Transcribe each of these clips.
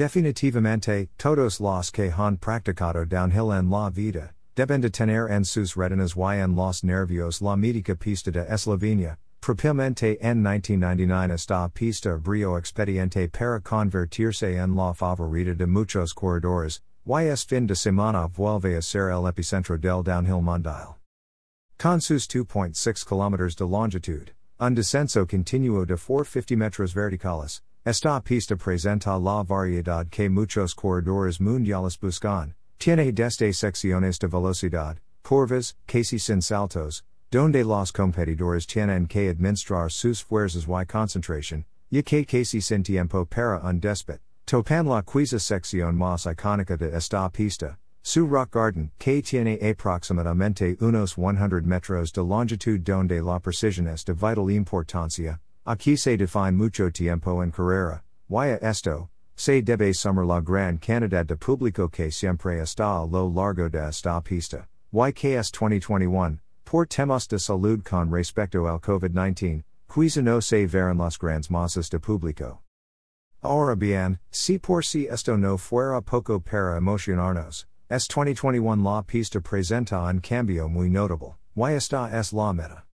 Definitivamente, todos los que han practicado downhill en la vida, deben de tener en sus retinas y en los nervios la mítica pista de Eslovenia, propiamente en 1999 esta pista brio expediente para convertirse en la favorita de muchos corredores, y es fin de semana vuelve a ser el epicentro del downhill mundial. Con sus 2.6 km de longitud, un descenso continuo de 450 metros verticales, esta pista presenta la variedad que muchos corredores mundiales buscan, tiene desde secciones de velocidad, curvas, casi sin saltos, donde los competidores tienen que administrar sus fuerzas y concentración, y que casi sin tiempo para un despot, topan la quizá sección más icónica de esta pista, su rock garden, que tiene aproximadamente unos 100 metros de longitud donde la precisión es de vital importancia, aquí se define mucho tiempo en carrera, y a esto, se debe sumar la gran cantidad de público que siempre está a lo largo de esta pista, YKS 2021, por temas de salud con respecto al COVID-19, quizá no se verán las grandes masas de público. Ahora bien, si por si esto no fuera poco para emocionarnos, es 2021 la pista presenta un cambio muy notable, y esta es la meta.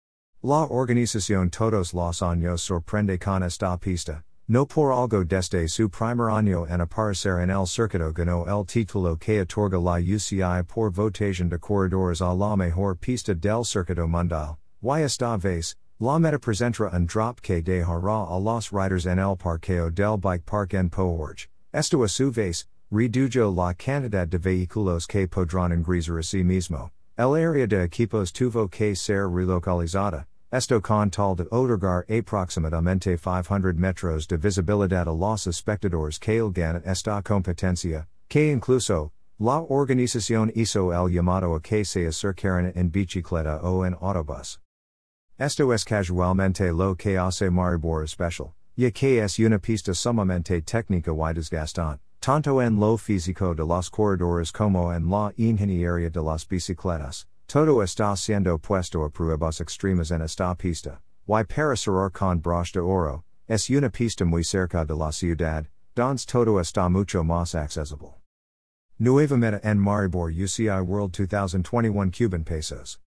La organización todos los años sorprende con esta pista, no por algo desde su primer año en aparecer en el circuito ganó el título que otorga la UCI por votación de corredores a la mejor pista del circuito mundial, y esta vez, La meta presentra un drop que dejará a los riders en el parqueo del bike park en Pohorje. Esto a su vez, redujo la cantidad de vehículos que podrán ingresar a sí mismo. El área de equipos tuvo que ser relocalizada. Esto con tal de otorgar aproximadamente 500 metros de visibilidad a los espectadores que ganan esta competencia, que incluso, la organización hizo el llamado a que se acercaran en bicicleta o en autobús. Esto es casualmente lo que hace Maribor especial, ya que es una pista sumamente técnica y desgastante, tanto en lo físico de los corredores como en la ingeniería de las bicicletas. Todo está siendo puesto a pruebas extremas en esta pista, y para cerrar con broche de oro, es una pista muy cerca de la ciudad, donde todo está mucho más accesible. Nueva meta en Maribor UCI World 2021 Cuban pesos.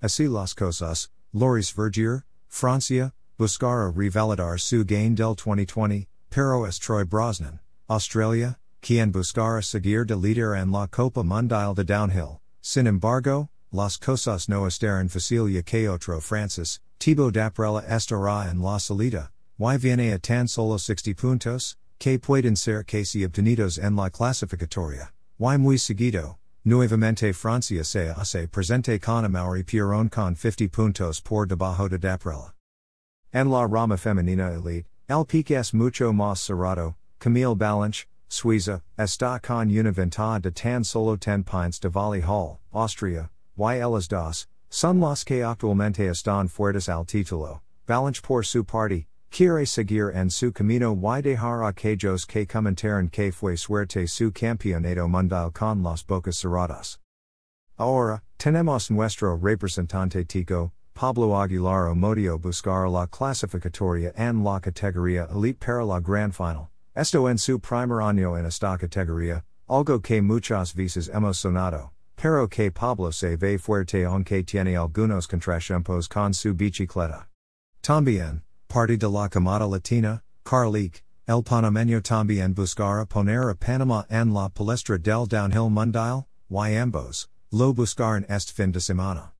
Así las cosas, Loris Vergier, Francia, Buscara revalidar su gain del 2020, pero es Troy Brosnan, Australia, quien buscara seguir de líder en la Copa Mundial de Downhill. Sin embargo, las cosas no estaran facilia que otro Francis, Thibaut Daprela estará en la salida, y viene a tan solo 60 puntos, que pueden ser casi obtenidos en la clasificatoria, y muy seguido, Nuevamente Francia se hace presente con Amaury Pierron con 50 puntos por debajo de Daprela. En la rama femenina elite, el pique es mucho más cerrado, Camille Balanche, Suiza, está con una ventaja de tan solo 10 pints de Vali Höll, Austria, y las dos, son las que actualmente están fuertes al título, Balanche por su parte, Quiere seguir en su camino y dejar aquellos que comentaron que fue suerte su campeonato mundial con las bocas cerradas. Ahora, tenemos nuestro representante tico, Pablo Aguilar Omodio buscar la clasificatoria en la categoría elite para la gran final. Esto en su primer año en esta categoría, algo que muchas veces hemos sonado, pero que Pablo se ve fuerte aunque tiene algunos contratiempos con su bicicleta. También, Party de la Camada Latina, Carlique, El Panameño también buscara poner a Panama en la palestra del downhill mundial, y ambos, lo buscaron este fin de semana.